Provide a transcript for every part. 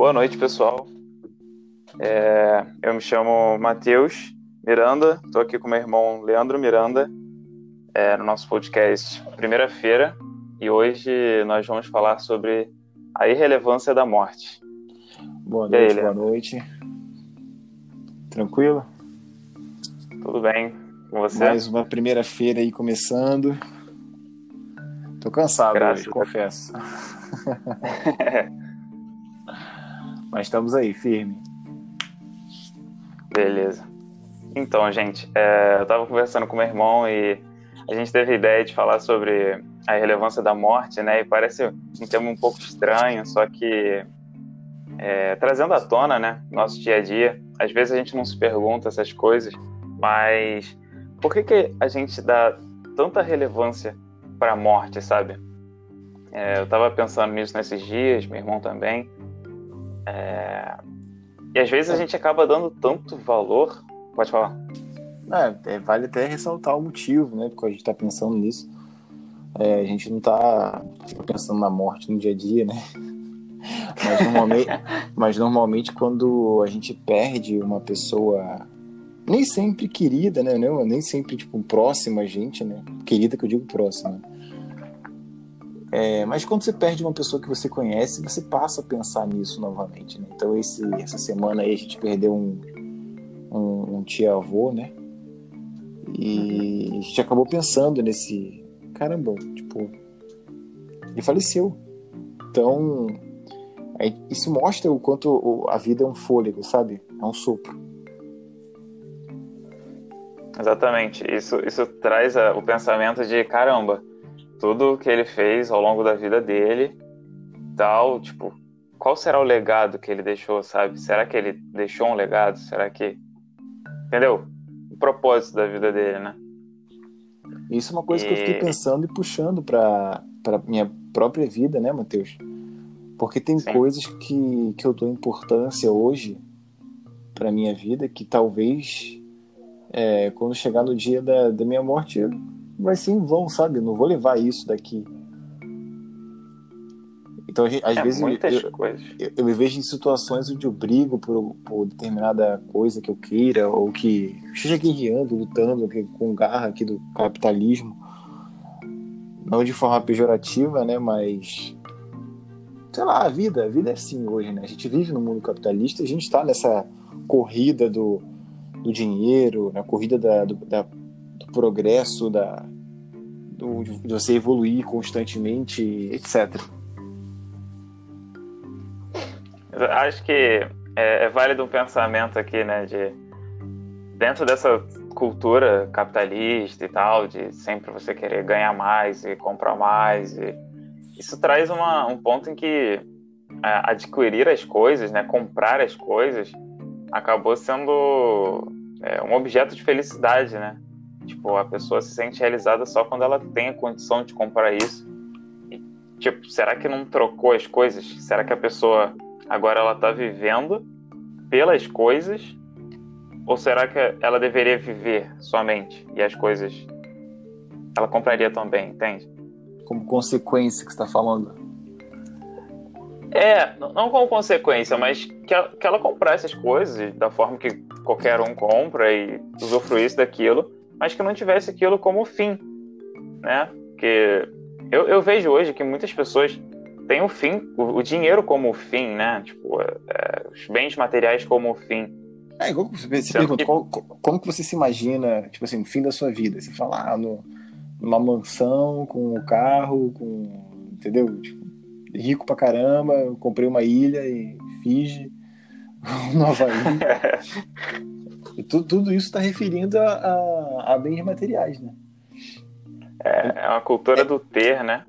Boa noite, pessoal. É, eu me chamo Matheus Miranda, estou aqui com meu irmão Leandro Miranda, é, no nosso podcast Primeira-feira, e hoje nós vamos falar sobre a irrelevância da morte. Boa noite, aí, boa noite. Tranquilo? Tudo bem com você? Mais uma primeira-feira aí começando. Tô cansado Graças hoje, confesso. Mas estamos aí, firme. Beleza. Então, gente, é, eu estava conversando com meu irmão e a gente teve a ideia de falar sobre a relevância da morte, né? E parece um tema um pouco estranho, só que é, trazendo à tona, né, nosso dia a dia. Às vezes a gente não se pergunta essas coisas, mas por que que a gente dá tanta relevância para a morte, sabe? É, eu estava pensando nisso nesses dias, meu irmão também. É... E às vezes a gente acaba dando tanto valor. Pode falar. É, é vale até ressaltar o motivo, né? Porque a gente está pensando nisso. É, a gente não está pensando na morte no dia a dia, né? Mas normalmente, mas normalmente quando a gente perde uma pessoa nem sempre querida, né? Nem sempre tipo próxima a gente, né? Querida que eu digo próxima. É, mas quando você perde uma pessoa que você conhece, você passa a pensar nisso novamente. Né? Então, esse, essa semana aí a gente perdeu um, um, um tia-avô, né? E a gente acabou pensando nesse. Caramba, tipo. Ele faleceu. Então, é, isso mostra o quanto a vida é um fôlego, sabe? É um sopro. Exatamente. Isso, isso traz a, o pensamento de: caramba, tudo que ele fez ao longo da vida dele, tal, tipo, qual será o legado que ele deixou, sabe? Será que ele deixou um legado? Será que entendeu? O propósito da vida dele, né? Isso é uma coisa e... que eu fiquei pensando e puxando para para minha própria vida, né, Matheus? Porque tem Sim. coisas que, que eu dou importância hoje para minha vida que talvez é, quando chegar no dia da, da minha morte vai ser em vão, sabe? não vou levar isso daqui. Então, às é, vezes, eu, eu, eu, me vejo em situações onde eu brigo por, por, determinada coisa que eu queira, ou que esteja guerreando, lutando com garra aqui do capitalismo. Não de forma pejorativa, né? Mas. Sei lá, a vida, a vida é assim hoje, né? A gente vive no mundo capitalista, a gente está nessa corrida do, do dinheiro, na corrida da, do, da progresso, da, do, de você evoluir constantemente, etc. Acho que é, é válido um pensamento aqui, né, de dentro dessa cultura capitalista e tal, de sempre você querer ganhar mais e comprar mais, e isso traz uma, um ponto em que é, adquirir as coisas, né, comprar as coisas, acabou sendo é, um objeto de felicidade, né? Tipo, a pessoa se sente realizada só quando ela tem a condição de comprar isso. E, tipo, será que não trocou as coisas? Será que a pessoa agora ela tá vivendo pelas coisas? Ou será que ela deveria viver somente e as coisas ela compraria também, entende? Como consequência que está falando. É, não como consequência, mas que ela, que ela comprasse as coisas da forma que qualquer um compra e usufruísse daquilo mas que não tivesse aquilo como fim, né? Porque eu, eu vejo hoje que muitas pessoas têm o fim, o, o dinheiro como fim, né? Tipo, é, é os bens materiais como fim. É, igual você, você pergunta, que... Qual, como que você se imagina, tipo assim, o fim da sua vida? Você fala, ah, no, numa mansão, com um carro, com, entendeu? Tipo, rico pra caramba, comprei uma ilha e Fiji, Nova Ilha. E tudo, tudo isso está referindo a, a, a, bens materiais, né? É, é uma cultura é, do ter, né?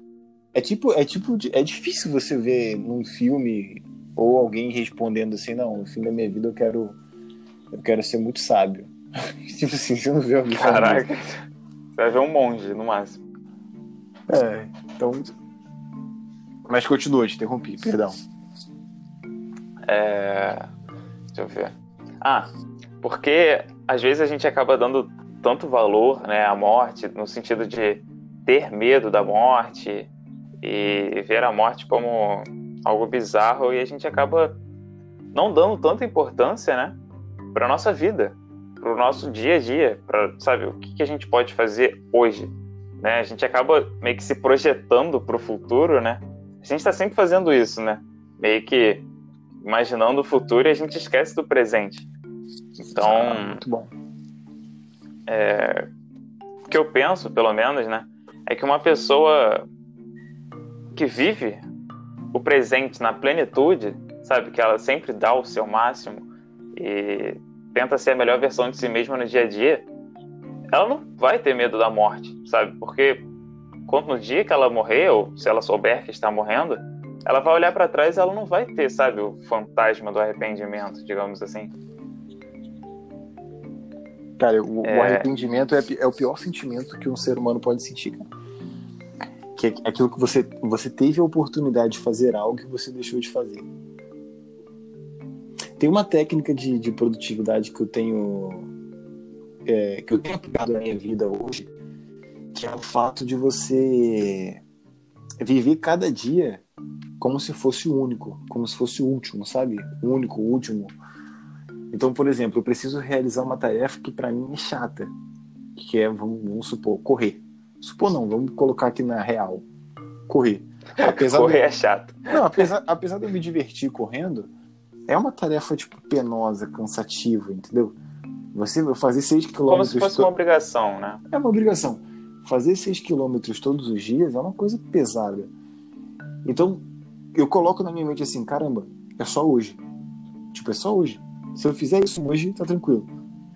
É tipo, é tipo, é difícil você ver num filme ou alguém respondendo assim, não, no fim da minha vida eu quero, eu quero ser muito sábio. tipo assim, você não vê alguém Caraca, você vai ver um monge, no máximo. É, então... Mas continua, te interrompi, perdão. É... Deixa eu ver. Ah, porque às vezes a gente acaba dando tanto valor né, à morte, no sentido de ter medo da morte e ver a morte como algo bizarro e a gente acaba não dando tanta importância, né, para nossa vida, para o nosso dia a dia, para sabe o que, que a gente pode fazer hoje, né? A gente acaba meio que se projetando para o futuro, né? A gente está sempre fazendo isso, né? Meio que imaginando o futuro e a gente esquece do presente. Então, ah, muito bom. É, o que eu penso, pelo menos, né, é que uma pessoa que vive o presente na plenitude, sabe, que ela sempre dá o seu máximo e tenta ser a melhor versão de si mesma no dia a dia, ela não vai ter medo da morte, sabe? Porque quando no dia que ela morrer, ou se ela souber que está morrendo, ela vai olhar para trás e ela não vai ter, sabe, o fantasma do arrependimento, digamos assim. Cara, o, é... o arrependimento é, é, o pior sentimento que um ser humano pode sentir. Que é aquilo que você, você teve a oportunidade de fazer algo que você deixou de fazer. Tem uma técnica de, de produtividade que eu tenho é, que eu tenho aplicado na minha vida hoje, que é o fato de você viver cada dia como se fosse o único, como se fosse o último, sabe? O único, o último. Então, por exemplo, eu preciso realizar uma tarefa que para mim é chata, que é, vamos, vamos, supor, correr. Supor não, vamos colocar aqui na real. Correr. Apesar correr de... é chato. Não, apesar, apesar de eu me divertir correndo, é uma tarefa, tipo, penosa, cansativa, entendeu? Você fazer 6 km. Como se fosse to... uma obrigação, né? É uma obrigação. Fazer 6 km todos os dias é uma coisa pesada. Então, eu coloco na minha mente assim: caramba, é só hoje. Tipo, é só hoje. Se eu fizer isso hoje, tá tranquilo.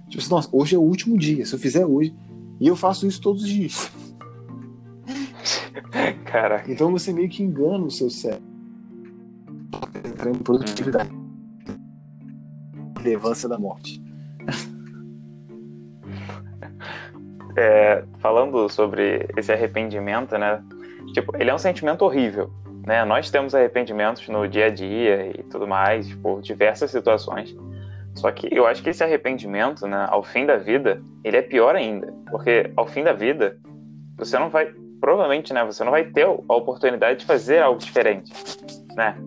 Tipo assim, nossa, hoje é o último dia. Se eu fizer hoje. E eu faço isso todos os dias. Caraca. Então você meio que engana o seu cérebro. Entra em produtividade. Relevância da morte. É, falando sobre esse arrependimento, né? Tipo, ele é um sentimento horrível, né? Nós temos arrependimentos no dia a dia e tudo mais, por diversas situações. Só que eu acho que esse arrependimento, né, ao fim da vida, ele é pior ainda, porque ao fim da vida, você não vai, provavelmente, né, você não vai ter a oportunidade de fazer algo diferente, né?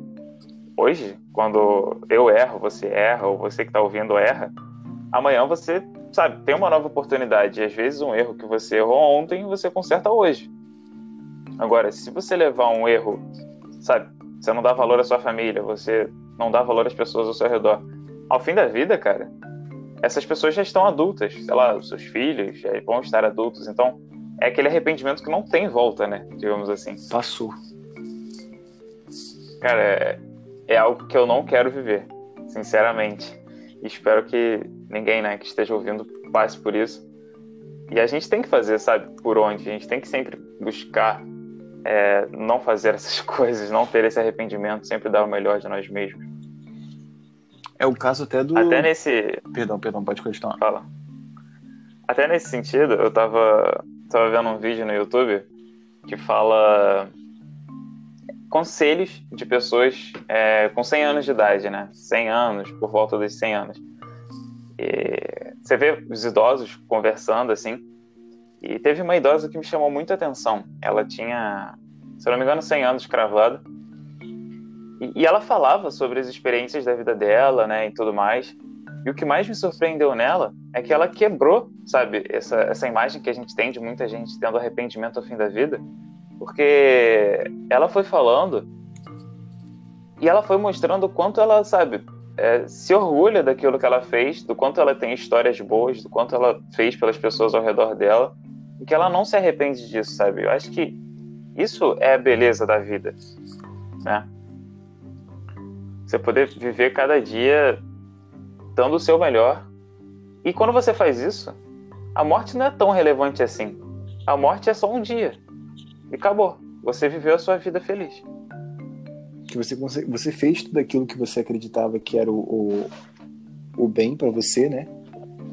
Hoje, quando eu erro, você erra, ou você que está ouvindo erra, amanhã você, sabe, tem uma nova oportunidade. E às vezes um erro que você errou ontem, você conserta hoje. Agora, se você levar um erro, sabe, você não dá valor à sua família, você não dá valor às pessoas ao seu redor. Ao fim da vida, cara, essas pessoas já estão adultas, sei lá, os seus filhos já vão estar adultos, então é aquele arrependimento que não tem volta, né? Digamos assim. Passou. Cara, é, é algo que eu não quero viver, sinceramente. E espero que ninguém, né, que esteja ouvindo passe por isso. E a gente tem que fazer, sabe, por onde? A gente tem que sempre buscar é, não fazer essas coisas, não ter esse arrependimento, sempre dar o melhor de nós mesmos. É o caso até do. Até nesse. Perdão, perdão, pode continuar. Fala. Até nesse sentido, eu tava, tava vendo um vídeo no YouTube que fala conselhos de pessoas é, com 100 anos de idade, né? 100 anos, por volta dos 100 anos. E você vê os idosos conversando assim. E teve uma idosa que me chamou muita atenção. Ela tinha, se eu não me engano, 100 anos cravada. E, ela falava sobre as experiências da vida dela, né, e tudo mais. E o que mais me surpreendeu nela é que ela quebrou, sabe, essa, essa imagem que a gente tem de muita gente tendo arrependimento ao fim da vida porque ela foi falando e ela foi mostrando o quanto ela, sabe, é, se orgulha daquilo que ela fez, do quanto ela tem histórias boas, do quanto ela fez pelas pessoas ao redor dela, e que ela não se arrepende disso, sabe? Eu acho que isso é a beleza da vida, né? Você poder viver cada dia dando o seu melhor. E quando você faz isso, a morte não é tão relevante assim. A morte é só um dia. E acabou. Você viveu a sua vida feliz. Que você, você fez tudo aquilo que você acreditava que era o, o, o bem para você, né?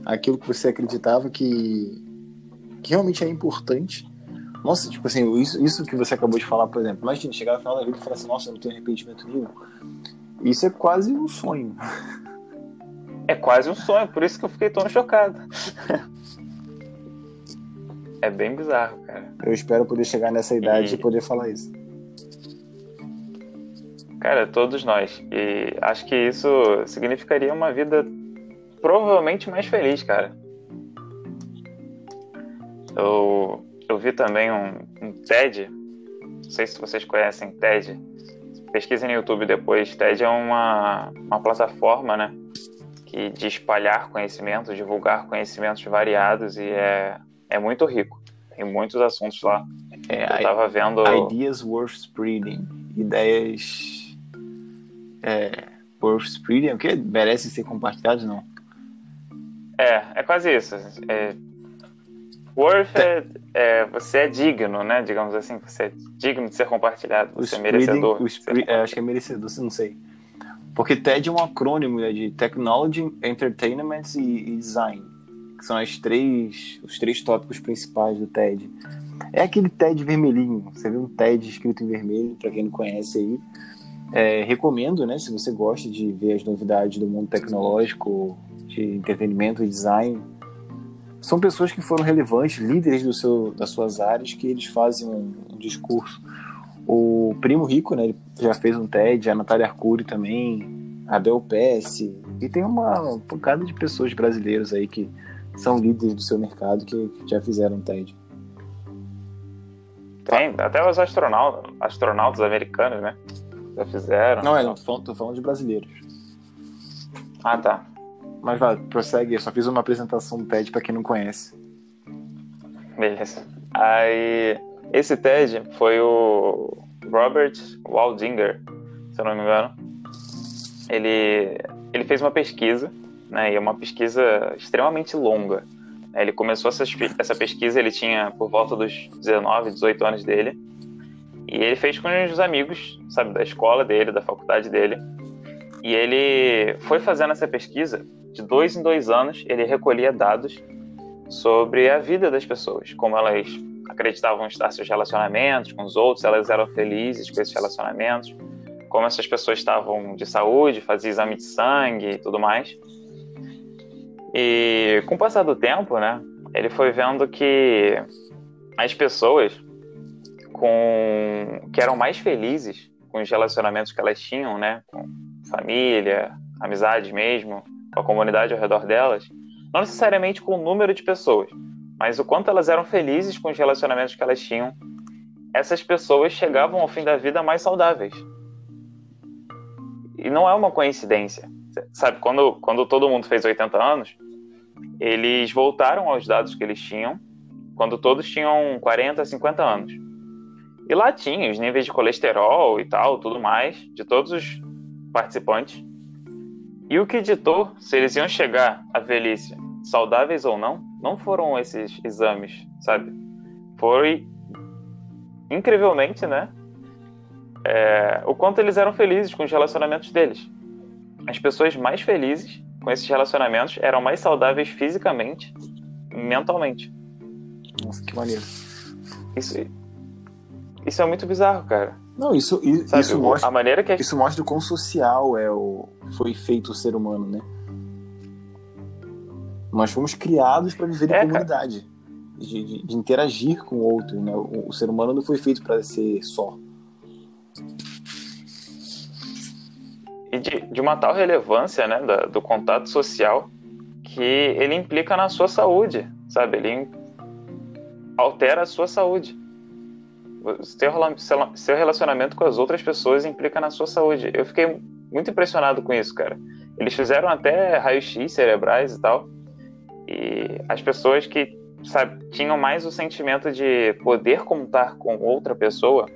Aquilo que você acreditava que, que realmente é importante. Nossa, tipo assim, isso, isso que você acabou de falar, por exemplo, imagina chegar no final da vida e falar assim, nossa, eu não tenho arrependimento nenhum. Isso é quase um sonho. É quase um sonho, por isso que eu fiquei tão chocado. é bem bizarro, cara. Eu espero poder chegar nessa idade e, e poder falar isso. Cara, todos nós. E acho que isso significaria uma vida provavelmente mais feliz, cara. Eu, eu vi também um, um TED, não sei se vocês conhecem TED, pesquisem no YouTube depois. TED é uma, uma plataforma, né? Que de espalhar conhecimento, divulgar conhecimentos variados e é, é muito rico. Tem muitos assuntos lá. É, eu tava vendo. Ideas worth spreading. Ideias. É, worth spreading, o que? Merecem ser compartilhados, não? É, é quase isso. É, worth é, é, você é digno, né? Digamos assim, você é digno de ser compartilhado, você é merecedor. O é, acho que é merecedor, não sei. Porque TED é um acrônimo né, de Technology, Entertainment e, e Design, que são as três, os três tópicos principais do TED. É aquele TED vermelhinho, você vê um TED escrito em vermelho, para quem não conhece aí. É, recomendo, né, se você gosta de ver as novidades do mundo tecnológico, de entretenimento e design, são pessoas que foram relevantes, líderes do seu, das suas áreas, que eles fazem um, um discurso. O Primo Rico, né, ele já fez um TED, a Natália Arcuri também, a Bel Pesce, e tem uma pancada de pessoas brasileiras aí que são líderes do seu mercado que, que já fizeram um TED. Tem, até os astronautas, astronautas americanos, né? Já fizeram. Não, é, não, tô falando, tô falando de brasileiros. Ah, tá. Mas vai, prossegue, eu só fiz uma apresentação do TED para quem não conhece. Beleza. Aí, esse TED foi o Robert Waldinger, se eu não me engano. Ele, ele fez uma pesquisa, né, e é uma pesquisa extremamente longa. Ele começou essa, essa pesquisa, ele tinha por volta dos 19, 18 anos dele, e ele fez com os amigos, sabe, da escola dele, da faculdade dele. E ele foi fazendo essa pesquisa de dois em dois anos, ele recolhia dados sobre a vida das pessoas, como elas acreditavam estar seus relacionamentos com os outros, elas eram felizes com esses relacionamentos, como essas pessoas estavam de saúde, fazia exame de sangue e tudo mais. E com o passar do tempo, né, ele foi vendo que as pessoas com que eram mais felizes com os relacionamentos que elas tinham, né, com família, amizades mesmo, com a comunidade ao redor delas, não necessariamente com o número de pessoas, mas o quanto elas eram felizes com os relacionamentos que elas tinham, essas pessoas chegavam ao fim da vida mais saudáveis. E não é uma coincidência. Sabe, quando, quando todo mundo fez 80 anos, eles voltaram aos dados que eles tinham quando todos tinham 40, 50 anos. E lá tinha os níveis de colesterol e tal, tudo mais, de todos os participantes. E o que ditou se eles iam chegar à velhice saudáveis ou não, não foram esses exames, sabe? Foi incrivelmente, né? É, o quanto eles eram felizes com os relacionamentos deles. As pessoas mais felizes com esses relacionamentos eram mais saudáveis fisicamente e mentalmente. Nossa, que maneiro. Isso, isso é muito bizarro, cara. Não, isso, Sabe, isso, mostra, a maneira que isso mostra o quão social é o, foi feito o ser humano, né? Nós fomos criados para viver é, em comunidade, de, de, de, interagir com o outro, né? O, o, ser humano não foi feito para ser só. E de, de uma tal relevância, né, da, do contato social, que ele implica na sua saúde, sabe? Ele altera a sua saúde seu relacionamento com as outras pessoas implica na sua saúde. Eu fiquei muito impressionado com isso, cara. Eles fizeram até raio-x cerebrais e tal. E as pessoas que sabe, tinham mais o sentimento de poder contar com outra pessoa,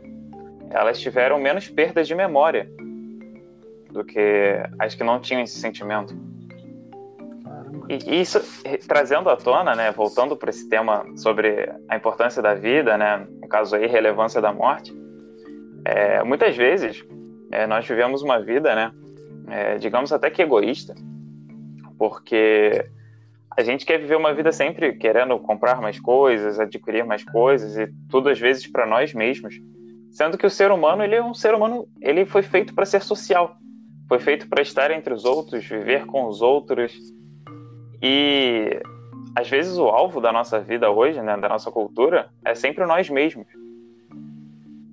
elas tiveram menos perdas de memória do que as que não tinham esse sentimento. E isso, trazendo à tona, né, voltando para esse tema sobre a importância da vida, né, no caso aí, relevância da morte, é, muitas vezes é, nós vivemos uma vida, né, é, digamos até que egoísta, porque a gente quer viver uma vida sempre querendo comprar mais coisas, adquirir mais coisas e tudo às vezes para nós mesmos, sendo que o ser humano ele é um ser humano, ele foi feito para ser social, foi feito para estar entre os outros, viver com os outros, e às vezes o alvo da nossa vida hoje, né, da nossa cultura, é sempre nós mesmos.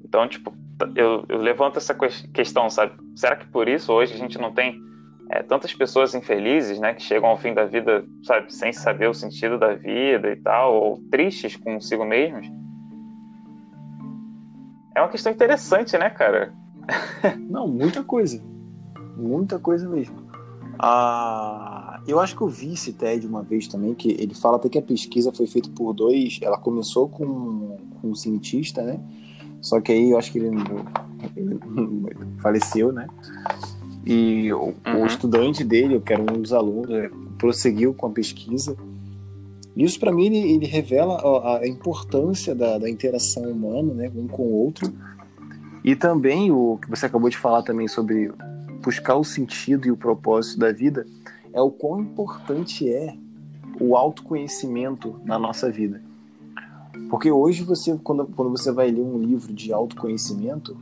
Então, tipo, eu, eu levanto essa questão, sabe? Será que por isso hoje a gente não tem é, tantas pessoas infelizes, né, que chegam ao fim da vida, sabe, sem saber o sentido da vida e tal, ou tristes consigo mesmos? É uma questão interessante, né, cara? Não, muita coisa. Muita coisa mesmo. Ah, eu acho que eu vi esse TED uma vez também, que ele fala até que a pesquisa foi feita por dois. Ela começou com, com um cientista, né? Só que aí eu acho que ele, ele faleceu, né? E o, uhum. o, estudante dele, que era um dos alunos, é, prosseguiu com a pesquisa. Isso, para mim, ele, ele, revela a, a importância da, da, interação humana, né, um com o outro. E também o que você acabou de falar também sobre buscar o sentido e o propósito da vida, é o quão importante é o autoconhecimento na nossa vida. Porque hoje você, quando, quando você vai ler um livro de autoconhecimento,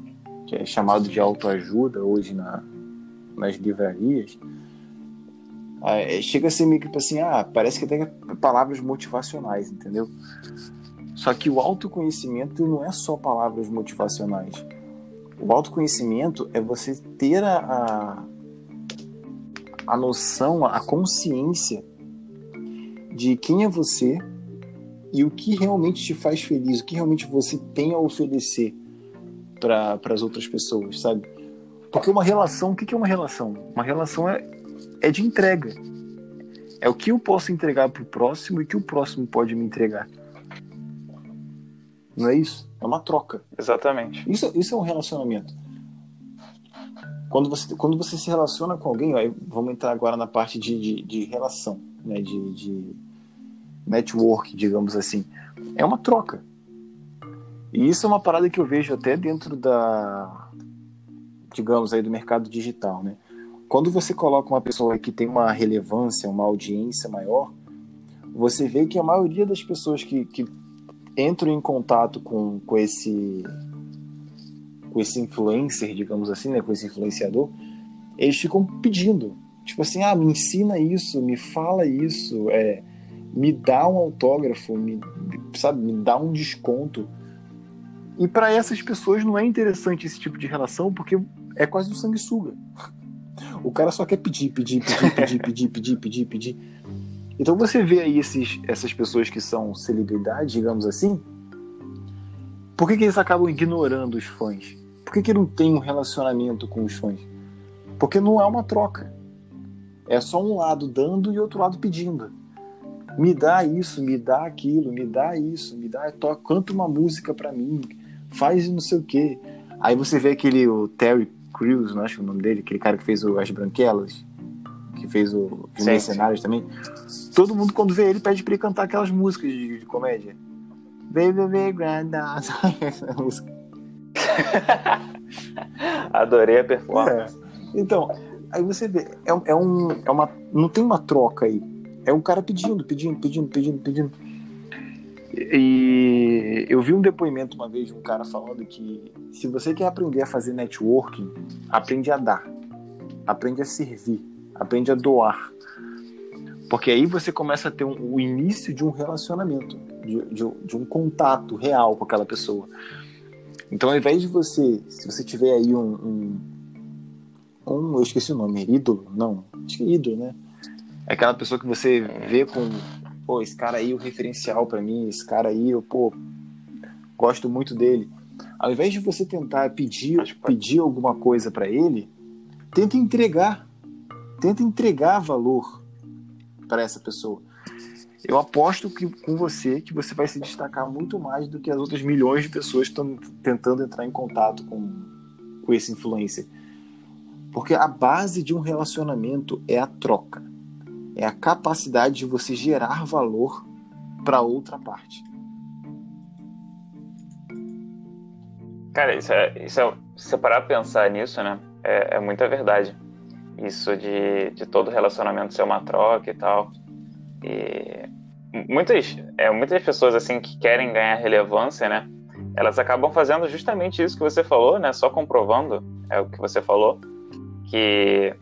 que é chamado de autoajuda hoje na, nas livrarias, é, chega a ser meio que tipo assim, ah, parece que tem palavras motivacionais, entendeu? Só que o autoconhecimento não é só palavras motivacionais. O autoconhecimento é você ter a, a, noção, a consciência de quem é você e o que realmente te faz feliz, o que realmente você tem a oferecer para as outras pessoas, sabe? Porque uma relação, o que é uma relação? Uma relação é, é de entrega. É o que eu posso entregar para o próximo e o que o próximo pode me entregar. Não é isso? É uma troca. Exatamente. Isso, isso é um relacionamento. Quando você, quando você se relaciona com alguém, vamos entrar agora na parte de, de, de relação, né? de, de network, digamos assim. É uma troca. E isso é uma parada que eu vejo até dentro da, digamos aí, do mercado digital, né? Quando você coloca uma pessoa que tem uma relevância, uma audiência maior, você vê que a maioria das pessoas que, que entram em contato com, com esse com esse influencer, digamos assim, né, com esse influenciador, eles ficam pedindo, tipo assim, ah, me ensina isso, me fala isso, é, me dá um autógrafo, me, sabe, me dá um desconto. E para essas pessoas não é interessante esse tipo de relação porque é quase um sanguessuga. O cara só quer pedir, pedir, pedir, pedir, pedir, pedir, pedir, pedir. Então você vê aí esses, essas pessoas que são celebridades, digamos assim, por que, que eles acabam ignorando os fãs? Por que, que não tem um relacionamento com os fãs? Porque não é uma troca. É só um lado dando e outro lado pedindo. Me dá isso, me dá aquilo, me dá isso, me dá, toca, canta uma música para mim, faz não sei o quê. Aí você vê aquele o Terry Crews, não acho o nome dele, aquele cara que fez o As Branquelas, que fez o Os Mercenários também. Todo mundo, quando vê ele, pede pra ele cantar aquelas músicas de, de comédia. Baby, baby, granddad. Essa música. Adorei a performance. É. Então, aí você vê, é, é, um, é uma. Não tem uma troca aí. É um cara pedindo, pedindo, pedindo, pedindo, pedindo. E eu vi um depoimento uma vez de um cara falando que se você quer aprender a fazer networking, aprende a dar, aprende a servir, aprende a doar. Porque aí você começa a ter um, o início de um relacionamento, de, de, de, um contato real com aquela pessoa. Então, ao invés de você, se você tiver aí um, um, um eu esqueci o nome, ídolo? Não, acho que é ídolo, né? É aquela pessoa que você vê com, pô, esse cara aí é o referencial para mim, esse cara aí, eu, pô, gosto muito dele. Ao invés de você tentar pedir, pedir alguma coisa para ele, tenta entregar. Tenta entregar valor para essa pessoa. Eu aposto que com você que você vai se destacar muito mais do que as outras milhões de pessoas que estão tentando entrar em contato com, com esse influencer. Porque a base de um relacionamento é a troca é a capacidade de você gerar valor para outra parte. Cara, isso é, isso é, se parar pra pensar nisso, né, é, é muita verdade. Isso de, de todo relacionamento ser uma troca e tal. E muitas, é, muitas pessoas, assim, que querem ganhar relevância, né, elas acabam fazendo justamente isso que você falou, né, só comprovando, é o que você falou, que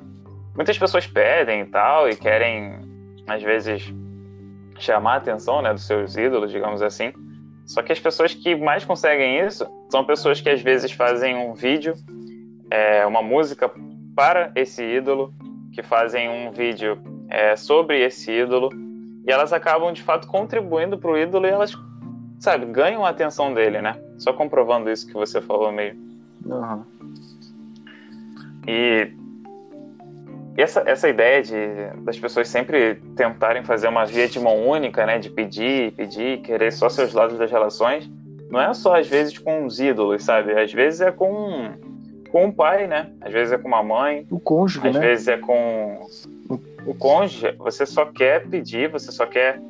muitas pessoas pedem e tal, e querem, às vezes, chamar a atenção, né, dos seus ídolos, digamos assim. Só que as pessoas que mais conseguem isso são pessoas que às vezes fazem um vídeo, é, uma música para esse ídolo, que fazem um vídeo é, sobre esse ídolo, e elas acabam de fato contribuindo para o ídolo e elas, sabe, ganham a atenção dele, né? Só comprovando isso que você falou meio. Uhum. E essa, essa ideia de, das pessoas sempre tentarem fazer uma via de mão única, né? De pedir, pedir, querer só seus lados das relações, não é só às vezes com os ídolos, sabe? Às vezes é com, com o pai, né? Às vezes é com uma mãe. O cônjuge, às né? Às vezes é com o cônjuge. Você só quer pedir, você só quer,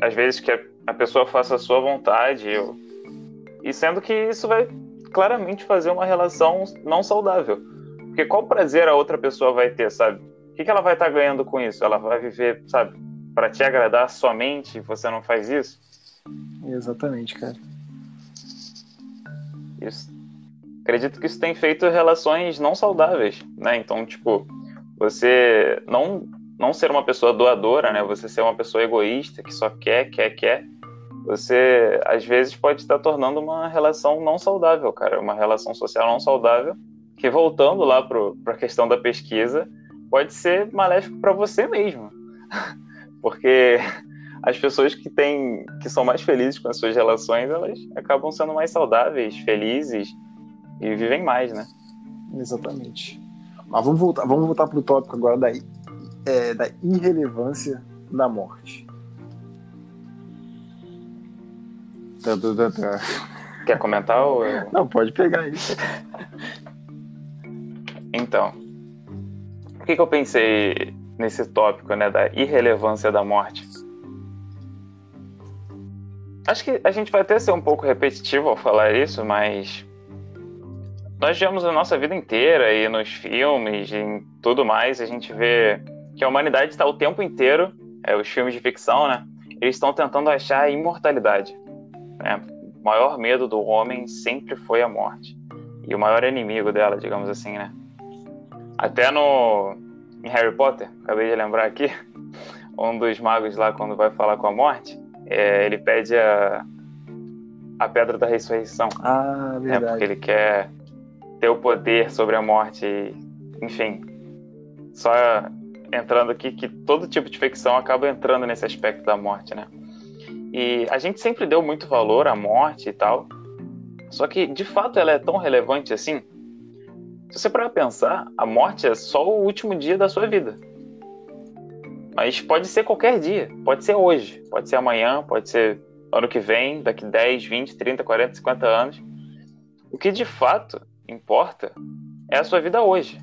às vezes, que a pessoa faça a sua vontade. E sendo que isso vai claramente fazer uma relação não saudável. Porque qual prazer a outra pessoa vai ter, sabe? O que, que ela vai estar tá ganhando com isso? Ela vai viver, sabe, para te agradar somente você não faz isso? Exatamente, cara. Isso. Acredito que isso tem feito relações não saudáveis, né? Então, tipo, você não não ser uma pessoa doadora, né? Você ser uma pessoa egoísta que só quer, quer, quer. Você às vezes pode estar tornando uma relação não saudável, cara, uma relação social não saudável que voltando lá para a questão da pesquisa, pode ser maléfico para você mesmo. Porque as pessoas que têm que são mais felizes com as suas relações, elas acabam sendo mais saudáveis, felizes e vivem mais, né? Exatamente. Mas vamos voltar, vamos voltar para o tópico agora da, é, da irrelevância da morte. Quer comentar? Ou... Não, pode pegar isso. Então, por que, que eu pensei nesse tópico, né, da irrelevância da morte? Acho que a gente vai até ser um pouco repetitivo ao falar isso, mas nós vemos a nossa vida inteira e nos filmes e em tudo mais, a gente vê que a humanidade está o tempo inteiro, é, os filmes de ficção, né? Eles estão tentando achar a imortalidade. Né? O maior medo do homem sempre foi a morte. E o maior inimigo dela, digamos assim, né? Até no em Harry Potter, acabei de lembrar aqui, um dos magos lá quando vai falar com a morte, é, ele pede a, a pedra da ressurreição. Ah, verdade. Né, porque ele quer ter o poder sobre a morte, enfim. Só entrando aqui que todo tipo de ficção acaba entrando nesse aspecto da morte, né? E a gente sempre deu muito valor à morte e tal. Só que de fato ela é tão relevante assim se você parar pensar, a morte é só o último dia da sua vida. Mas pode ser qualquer dia, pode ser hoje, pode ser amanhã, pode ser ano que vem, daqui 10, 20, 30, 40, 50 anos. O que de fato importa é a sua vida hoje.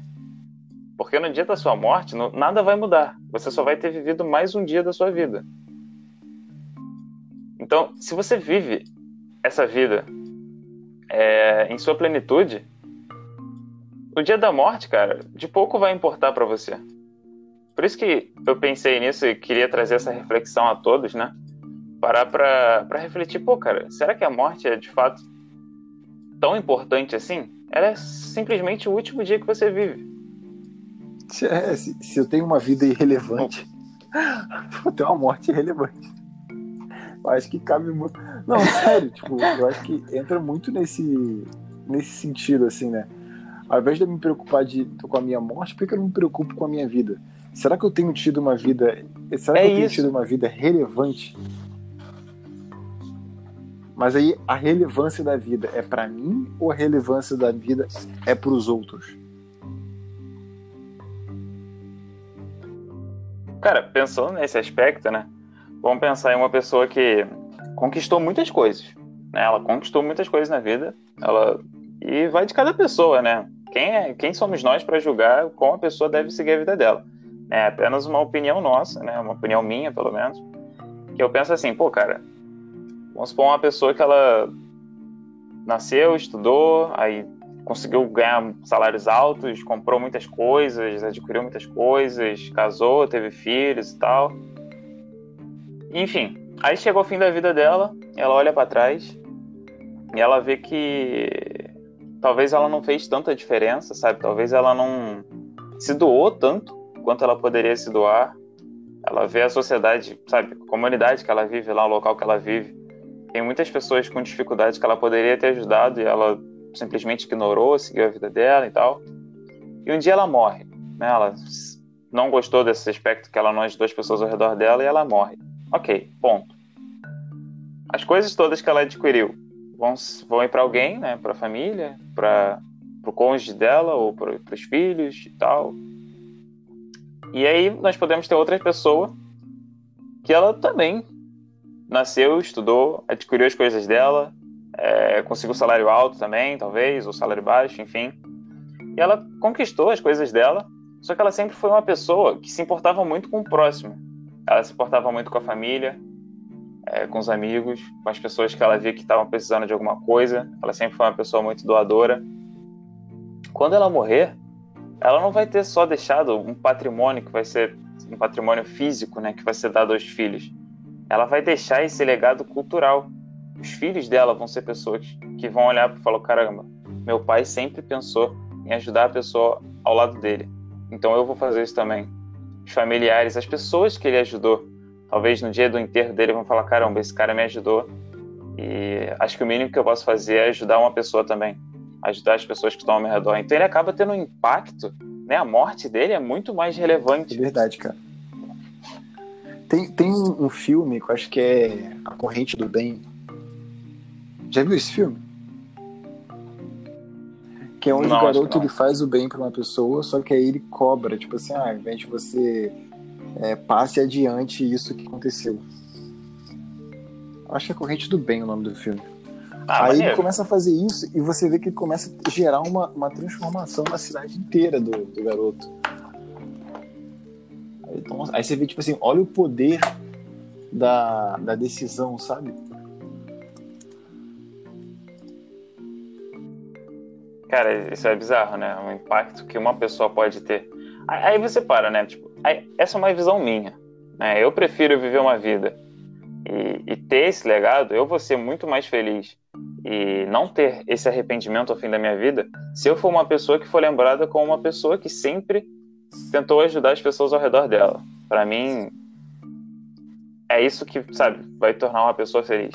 Porque no dia da sua morte, nada vai mudar. Você só vai ter vivido mais um dia da sua vida. Então, se você vive essa vida é, em sua plenitude, o dia da morte, cara, de pouco vai importar para você. Por isso que eu pensei nisso e queria trazer essa reflexão a todos, né? Parar pra, pra refletir, pô, cara, será que a morte é de fato tão importante assim? Ela é simplesmente o último dia que você vive. Se, é, se, se eu tenho uma vida irrelevante, vou ter uma morte irrelevante. Eu acho que cabe muito. Não, sério, tipo, eu acho que entra muito nesse, nesse sentido, assim, né? Ao invés de eu me preocupar de, com a minha morte, por que eu não me preocupo com a minha vida? Será que eu tenho tido uma vida. Será que é eu tenho isso. tido uma vida relevante? Mas aí a relevância da vida é para mim ou a relevância da vida é para os outros? Cara, pensando nesse aspecto, né? Vamos pensar em uma pessoa que conquistou muitas coisas. Né? Ela conquistou muitas coisas na vida. Ela e vai de cada pessoa, né? Quem, é, quem somos nós para julgar como a pessoa deve seguir a vida dela? É apenas uma opinião nossa, né? Uma opinião minha, pelo menos. Que eu penso assim, pô, cara, vamos supor uma pessoa que ela nasceu, estudou, aí conseguiu ganhar salários altos, comprou muitas coisas, adquiriu muitas coisas, casou, teve filhos e tal. Enfim, aí chegou o fim da vida dela, ela olha para trás e ela vê que talvez ela não fez tanta diferença, sabe? Talvez ela não se doou tanto quanto ela poderia se doar. ela vê a sociedade, sabe, a comunidade que ela vive lá, o local que ela vive. Tem muitas pessoas com dificuldades que ela poderia ter ajudado e ela simplesmente ignorou, seguiu a vida dela e tal. E um dia ela morre, né? Ela não gostou desse aspecto que ela não ajudou as pessoas ao redor dela e ela morre. Ok, ponto. As coisas todas que ela adquiriu vão, vão ir para alguém, né? Para a família, para o cônjuge dela ou para os filhos e tal. E aí nós podemos ter outra pessoa que ela também nasceu, estudou, adquiriu as coisas dela, é, conseguiu salário alto também, talvez, ou salário baixo, enfim. E ela conquistou as coisas dela, só que ela sempre foi uma pessoa que se importava muito com o próximo. Ela se importava muito com a família, é, com os amigos, com as pessoas que ela via que estavam precisando de alguma coisa. Ela sempre foi uma pessoa muito doadora. Quando ela morrer, ela não vai ter só deixado um patrimônio que vai ser um patrimônio físico, né, que vai ser dado aos filhos. Ela vai deixar esse legado cultural. Os filhos dela vão ser pessoas que vão olhar e falar: caramba, meu pai sempre pensou em ajudar a pessoa ao lado dele. Então eu vou fazer isso também. Os familiares, as pessoas que ele ajudou, talvez no dia do enterro dele vão falar: caramba, esse cara me ajudou. E acho que o mínimo que eu posso fazer é ajudar uma pessoa também ajudar as pessoas que estão ao meu redor. Então ele acaba tendo um impacto, né? A morte dele é muito mais relevante. É verdade, cara. Tem, tem um, um filme que eu acho que é A Corrente do Bem. Já viu esse filme? Que é onde não, o garoto ele faz o bem para uma pessoa, só que aí ele cobra, tipo assim, ah, ao invés de você é, passe adiante isso que aconteceu. Acho que é Corrente do Bem o nome do filme. Ah, aí maneiro. ele começa a fazer isso e você vê que ele começa a gerar uma, uma transformação na cidade inteira do, do garoto. Aí, então, aí, você vê, tipo assim, olha o poder da, da decisão, sabe? Cara, isso é bizarro, né? O impacto que uma pessoa pode ter. Aí você para, né? Tipo, essa é uma visão minha. Né? Eu prefiro viver uma vida e, e, ter esse legado, eu vou ser muito mais feliz e não ter esse arrependimento ao fim da minha vida se eu for uma pessoa que for lembrada como uma pessoa que sempre tentou ajudar as pessoas ao redor dela. Para mim, é isso que, sabe, vai tornar uma pessoa feliz.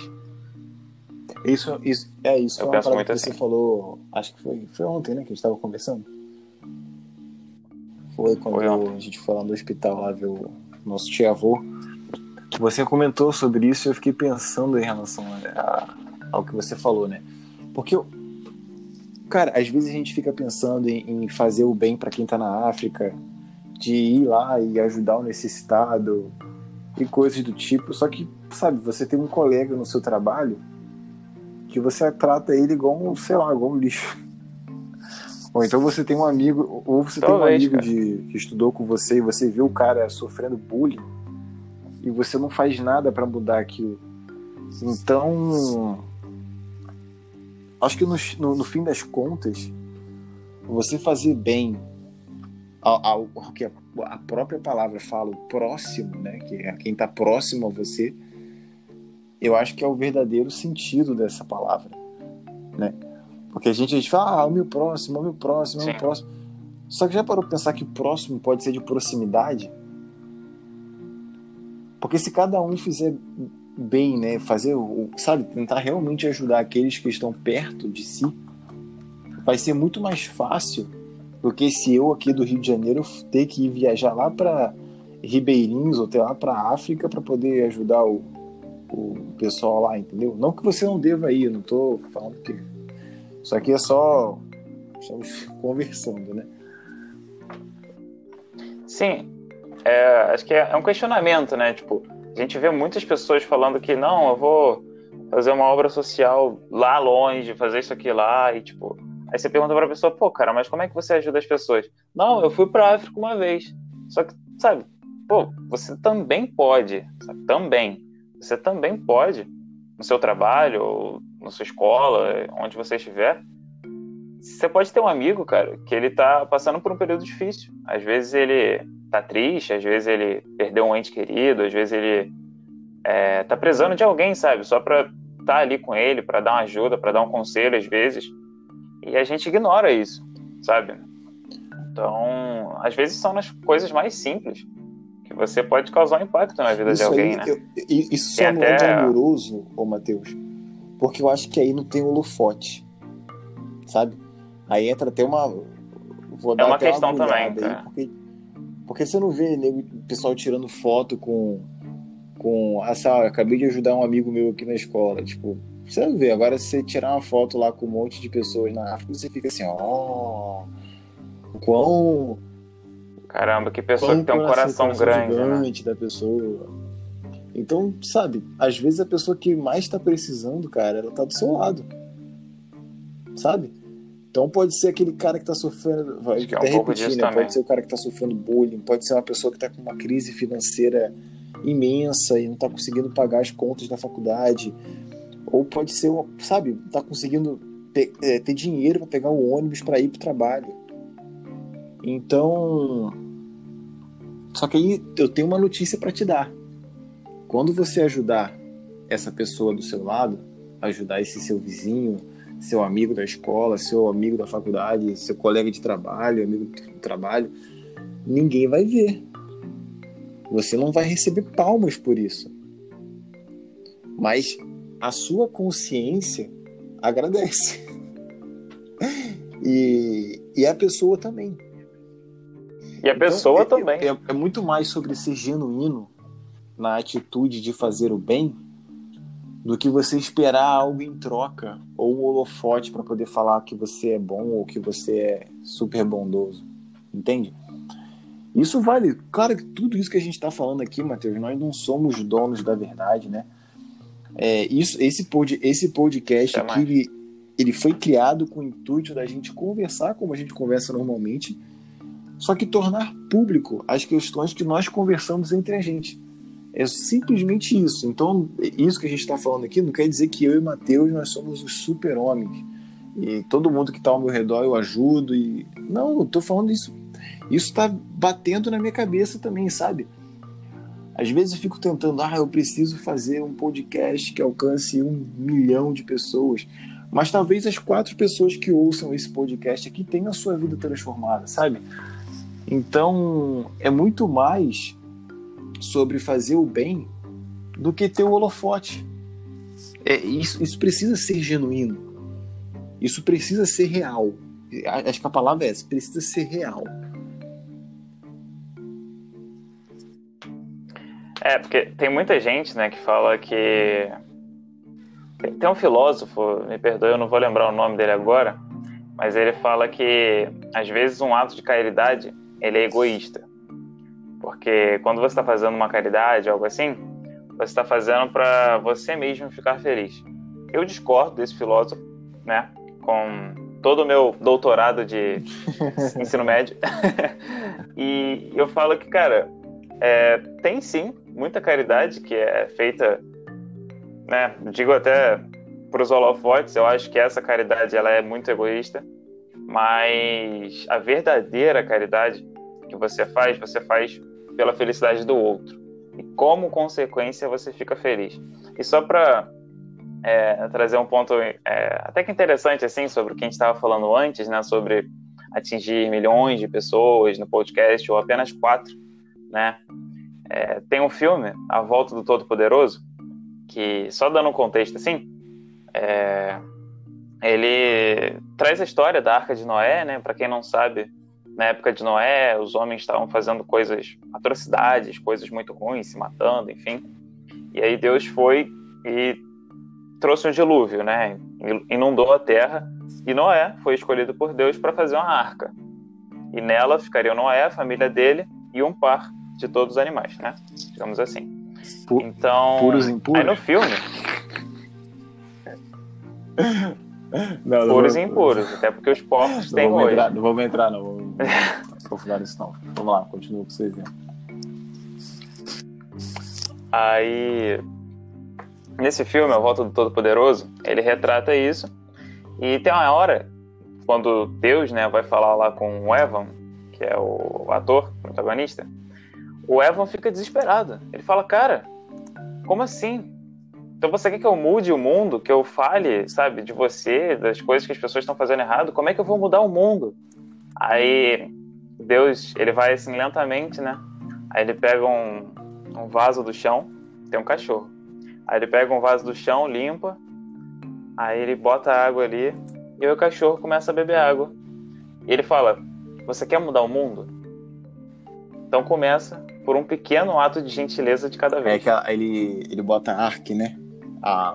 Isso, isso é isso. Eu penso muito que assim. Você falou, acho que foi, foi ontem, né, que a gente estava conversando. Foi quando foi a gente foi lá no hospital lá ver o nosso tio-avô. Você comentou sobre isso e eu fiquei pensando em relação a, ao que você falou, né? Porque, cara, às vezes a gente fica pensando em, em fazer o bem para quem tá na África, de ir lá e ajudar o necessitado e coisas do tipo. Só que, sabe, você tem um colega no seu trabalho que você trata ele igual, sei lá, igual um lixo. Ou então você tem um amigo, ou você Talvez, tem um amigo de, que estudou com você e você vê o cara sofrendo bullying e você não faz nada para mudar aquilo. Então, acho que no, no, no, fim das contas, você fazer bem ao, ao, ao que a, a, própria palavra fala, o próximo, né, que é quem está próximo a você, eu acho que é o verdadeiro sentido dessa palavra, né? Porque a gente, a gente fala, ah, o meu próximo, o meu próximo, o meu próximo. Só que já parou pra pensar que o próximo pode ser de proximidade? Porque se cada um fizer bem, né, fazer o, sabe, tentar realmente ajudar aqueles que estão perto de si, vai ser muito mais fácil do que se eu aqui do Rio de Janeiro ter que ir viajar lá para Ribeirinhos ou até lá para África para poder ajudar o, o pessoal lá, entendeu? Não que você não deva ir, eu não tô falando que isso aqui é só estamos conversando, né? Sim, é, acho que é, é, um questionamento, né? Tipo, a gente vê muitas pessoas falando que não, eu vou fazer uma obra social lá longe, fazer isso aqui lá, e tipo, aí você pergunta pra pessoa, pô, cara, mas como é que você ajuda as pessoas? Não, eu fui pra África uma vez. Só que, sabe, pô, você também pode, sabe? Também. Você também pode, no seu trabalho, ou na sua escola, onde você estiver, você pode ter um amigo, cara, que ele tá passando por um período difícil. Às vezes ele tá triste, às vezes ele perdeu um ente querido, às vezes ele é, tá precisando de alguém, sabe? Só pra estar tá ali com ele, para dar uma ajuda, para dar um conselho, às vezes. E a gente ignora isso, sabe? Então, às vezes são nas coisas mais simples você pode causar um impacto na vida isso de alguém, aí, né? eu- isso só Tem não é até- glamuroso, ô Matheus, porque eu acho que aí não tem holofote, sabe? Aí entra até uma. Vou dar uma questão agulhada também, cara. porque, porque você não vê nego, pessoal tirando foto com. com ah, sabe, eu acabei de ajudar um amigo meu aqui na escola. Tipo, você não vê. Agora, se você tirar uma foto lá com um monte de pessoas na África, você fica assim, ó. o quão Caramba, que pessoa que tem um coração grande, né? gigante da pessoa. Então, sabe, às vezes a pessoa que mais está precisando, cara, ela tá do seu lado. Sabe? Então pode ser aquele cara que tá sofrendo. Vai que é um repetir, né? também. Pode ser o cara que tá sofrendo bullying, pode ser uma pessoa que tá com uma crise financeira imensa e não tá conseguindo pagar as contas da faculdade. Ou pode ser, uma, sabe, não tá conseguindo pe- é, ter dinheiro para pegar o ônibus para ir pro trabalho. Então, só que aí eu tenho uma notícia para te dar. Quando você ajudar essa pessoa do seu lado, ajudar esse seu vizinho, seu amigo da escola, seu amigo da faculdade, seu colega de trabalho, amigo do trabalho, ninguém vai ver. Você não vai receber palmas por isso. Mas a sua consciência agradece. E, e a pessoa também. E a pessoa Então, também. É, é muito mais sobre ser genuíno na atitude de fazer o bem do que você esperar algo em troca ou um holofote para poder falar que você é bom ou que você é super bondoso. Entende? Isso vale. Claro que tudo isso que a gente está falando aqui, Matheus, nós não somos donos da verdade, né? É, isso, esse, pod, esse podcast aqui, ele, ele foi criado com o intuito da gente conversar como a gente conversa normalmente, só que tornar público as questões que nós conversamos entre a gente. É simplesmente isso. Então, isso que a gente está falando aqui não quer dizer que eu e o Matheus nós somos os super-homens. E todo mundo que está ao meu redor eu ajudo. e Não, eu tô falando isso. Isso está batendo na minha cabeça também, sabe? Às vezes eu fico tentando, ah, eu preciso fazer um podcast que alcance um milhão de pessoas. Mas talvez as quatro pessoas que ouçam esse podcast aqui tenham a sua vida transformada, sabe? Então, é muito mais sobre fazer o bem do que ter o holofote. É, isso, isso precisa ser genuíno. Isso precisa ser real. Acho que a palavra é essa, precisa ser real. É, porque tem muita gente, né, que fala que. Tem um filósofo, me perdoe, eu não vou lembrar o nome dele agora, mas ele fala que às vezes um ato de caridade ele é egoísta. Porque quando você está fazendo uma caridade, algo assim, você está fazendo para você mesmo ficar feliz. Eu discordo desse filósofo, né, com todo o meu doutorado de ensino médio. e eu falo que, cara, é, tem sim muita caridade que é feita, né? Digo até para os holofotes, eu acho que essa caridade ela é muito egoísta, mas a verdadeira caridade que você faz, você faz pela felicidade do outro. E como consequência você fica feliz. E só para é, trazer um ponto é, até que interessante assim sobre o que a gente estava falando antes, né? Sobre atingir milhões de pessoas no podcast ou apenas quatro, né? É, tem um filme, A Volta do Todo-Poderoso, que, só dando um contexto assim, é, ele traz a história da Arca de Noé, né? Para quem não sabe, na época de Noé, os homens estavam fazendo coisas, atrocidades, coisas muito ruins, se matando, enfim. E aí Deus foi e trouxe um dilúvio, né? Inundou a terra e Noé foi escolhido por Deus para fazer uma arca. E nela ficariam Noé, a família dele e um par de todos os animais, né? Digamos assim. Pu- Então, Puros impuros? aí no filme, Não, não puros e vou- impuros, até porque os porcos Não têm vamos, olho. entrar, não vamos entrar, não. Vamos aprofundar isso, não. Vamos lá, continua o seu exemplo. Aí, nesse filme, A Volta do Todo-Poderoso, ele retrata isso. E tem uma hora, quando Deus né, vai falar lá com o Evan, que é o ator protagonista, o Evan fica desesperado. Ele fala, cara, como assim? Então você quer que eu mude o mundo, que eu fale, sabe, de você, das coisas que as pessoas estão fazendo errado? Como é que eu vou mudar o mundo? Aí Deus, ele vai assim lentamente, né, Aí ele pega um, um vaso do chão, tem um cachorro. Aí ele pega um vaso do chão, limpa, aí ele bota a água ali e o cachorro começa a beber água. E ele fala: Você quer mudar o mundo? Então começa por um pequeno ato de gentileza de cada vez. É que ele, ele bota arque, né? Ah,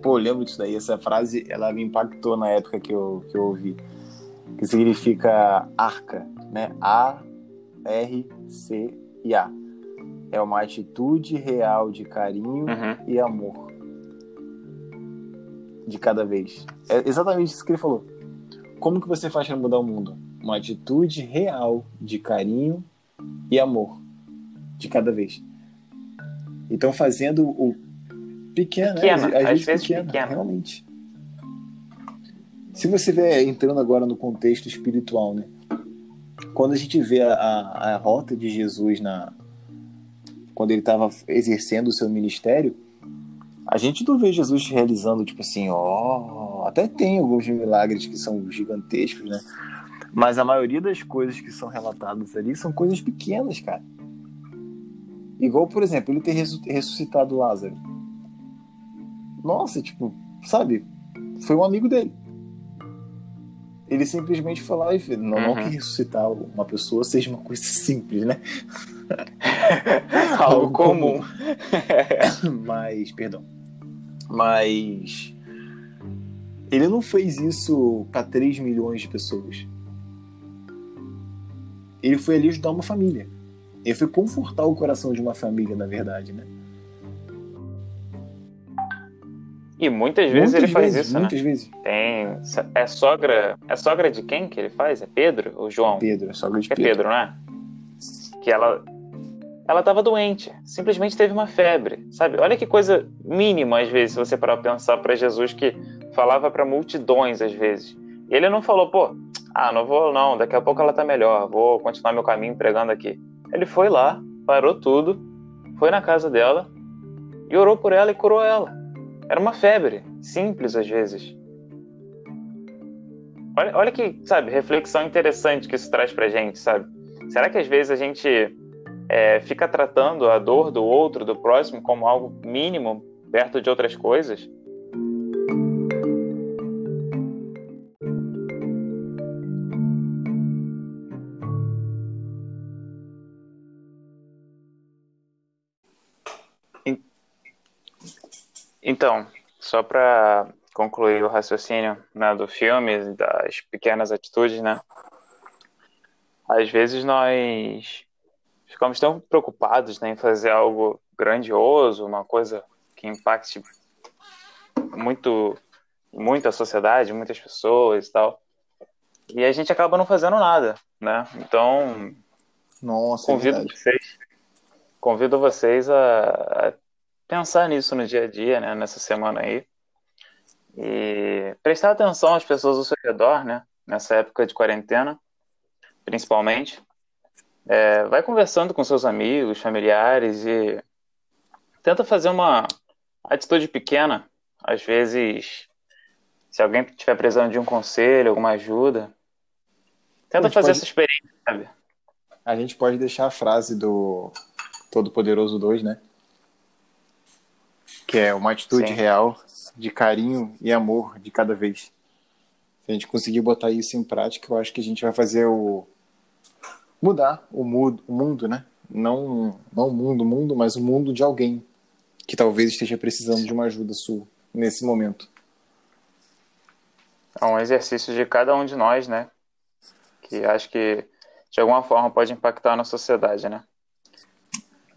pô, eu lembro disso daí. Essa frase ela me impactou na época que eu, que eu ouvi. Que significa arca, né? A-R-C-I-A. É uma atitude real de carinho Uhum. e amor. De cada vez. É exatamente isso que ele falou. Como que você faz para mudar o mundo? Uma atitude real de carinho e amor. De cada vez. Então fazendo o pequeno, né? Pequeno, às, às vezes vezes realmente. Se você vê entrando agora no contexto espiritual, né? Quando a gente vê a, a, a rota de Jesus na quando ele estava exercendo o seu ministério, a gente não vê Jesus realizando tipo assim, ó, até tem alguns milagres que são gigantescos, né? Mas a maioria das coisas que são relatadas ali são coisas pequenas, cara. Igual, por exemplo, ele ter ressu- ressuscitado Lázaro. Nossa, tipo, sabe? Foi um amigo dele. Ele simplesmente foi lá e fez. Não, não Uhum. que ressuscitar uma pessoa seja uma coisa simples, né? Algo comum. Mas, perdão. Mas. Ele não fez isso para 3 milhões de pessoas. Ele foi ali ajudar uma família. Ele foi confortar o coração de uma família, na verdade, né? E muitas vezes muitas ele faz vezes, isso, né? muitas vezes. Tem. É sogra. É sogra de quem que ele faz? É Pedro ou João? Pedro, a sogra de É Pedro. Pedro, né? Que ela. Ela tava doente. Simplesmente teve uma febre. Sabe? Olha que coisa mínima, às vezes, se você parar pra pensar pra Jesus que falava pra multidões, às vezes. E ele não falou, pô, ah, não vou não, daqui a pouco ela tá melhor, vou continuar meu caminho pregando aqui. Ele foi lá, parou tudo, foi na casa dela e orou por ela e curou ela. Era uma febre, simples às vezes. Olha, olha que, sabe, reflexão interessante que isso traz pra gente, sabe? Será que às vezes a gente é, fica tratando a dor do outro, do próximo, como algo mínimo perto de outras coisas? Então, só para concluir o raciocínio né, do filme, das pequenas atitudes, né? Às vezes nós ficamos tão preocupados né, em fazer algo grandioso, uma coisa que impacte muito, muito a sociedade, muitas pessoas e tal. E a gente acaba não fazendo nada, né? Então, Nossa, é convido verdade. vocês, convido vocês a, a pensar nisso no dia a dia, né? Nessa semana aí. E prestar atenção às pessoas ao seu redor, né? Nessa época de quarentena, principalmente. É, vai conversando com seus amigos, familiares e tenta fazer uma atitude pequena. Às vezes, se alguém estiver precisando de um conselho, alguma ajuda, tenta fazer pode- essa experiência, sabe? A gente pode deixar a frase do Todo-Poderoso 2, né? Que é uma atitude Sim. real de carinho e amor de cada vez. Se a gente conseguir botar isso em prática, eu acho que a gente vai fazer o mudar o mundo, o mundo, né? Não, não o mundo, o mundo, mas o mundo de alguém que talvez esteja precisando de uma ajuda sua nesse momento. É um exercício de cada um de nós, né? Que acho que de alguma forma pode impactar na sociedade, né?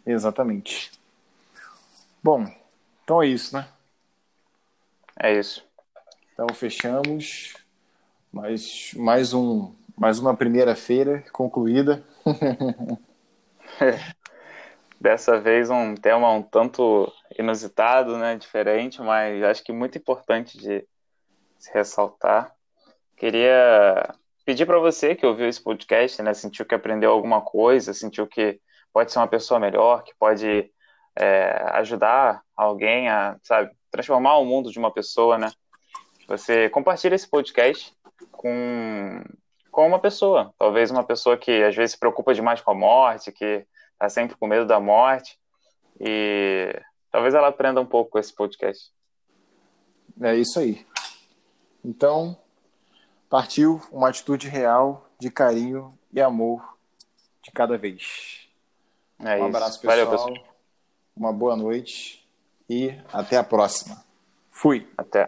Exatamente. Bom, então é isso, né? É isso. Então fechamos mais, mais, um, mais uma primeira-feira concluída. Dessa vez um tema um tanto inusitado, né? Diferente, mas acho que muito importante de se ressaltar. Queria pedir para você que ouviu esse podcast, né? Sentiu que aprendeu alguma coisa, sentiu que pode ser uma pessoa melhor, que pode é, ajudar alguém a, sabe, transformar o mundo de uma pessoa, né? Você compartilha esse podcast com, com uma pessoa. Talvez uma pessoa que às vezes se preocupa demais com a morte, que está sempre com medo da morte. E talvez ela aprenda um pouco com esse podcast. É isso aí. Então, partiu uma atitude real de carinho e amor de cada vez. É um abraço, pessoal. Valeu, pessoal. Uma boa noite e até a próxima. Fui. Até.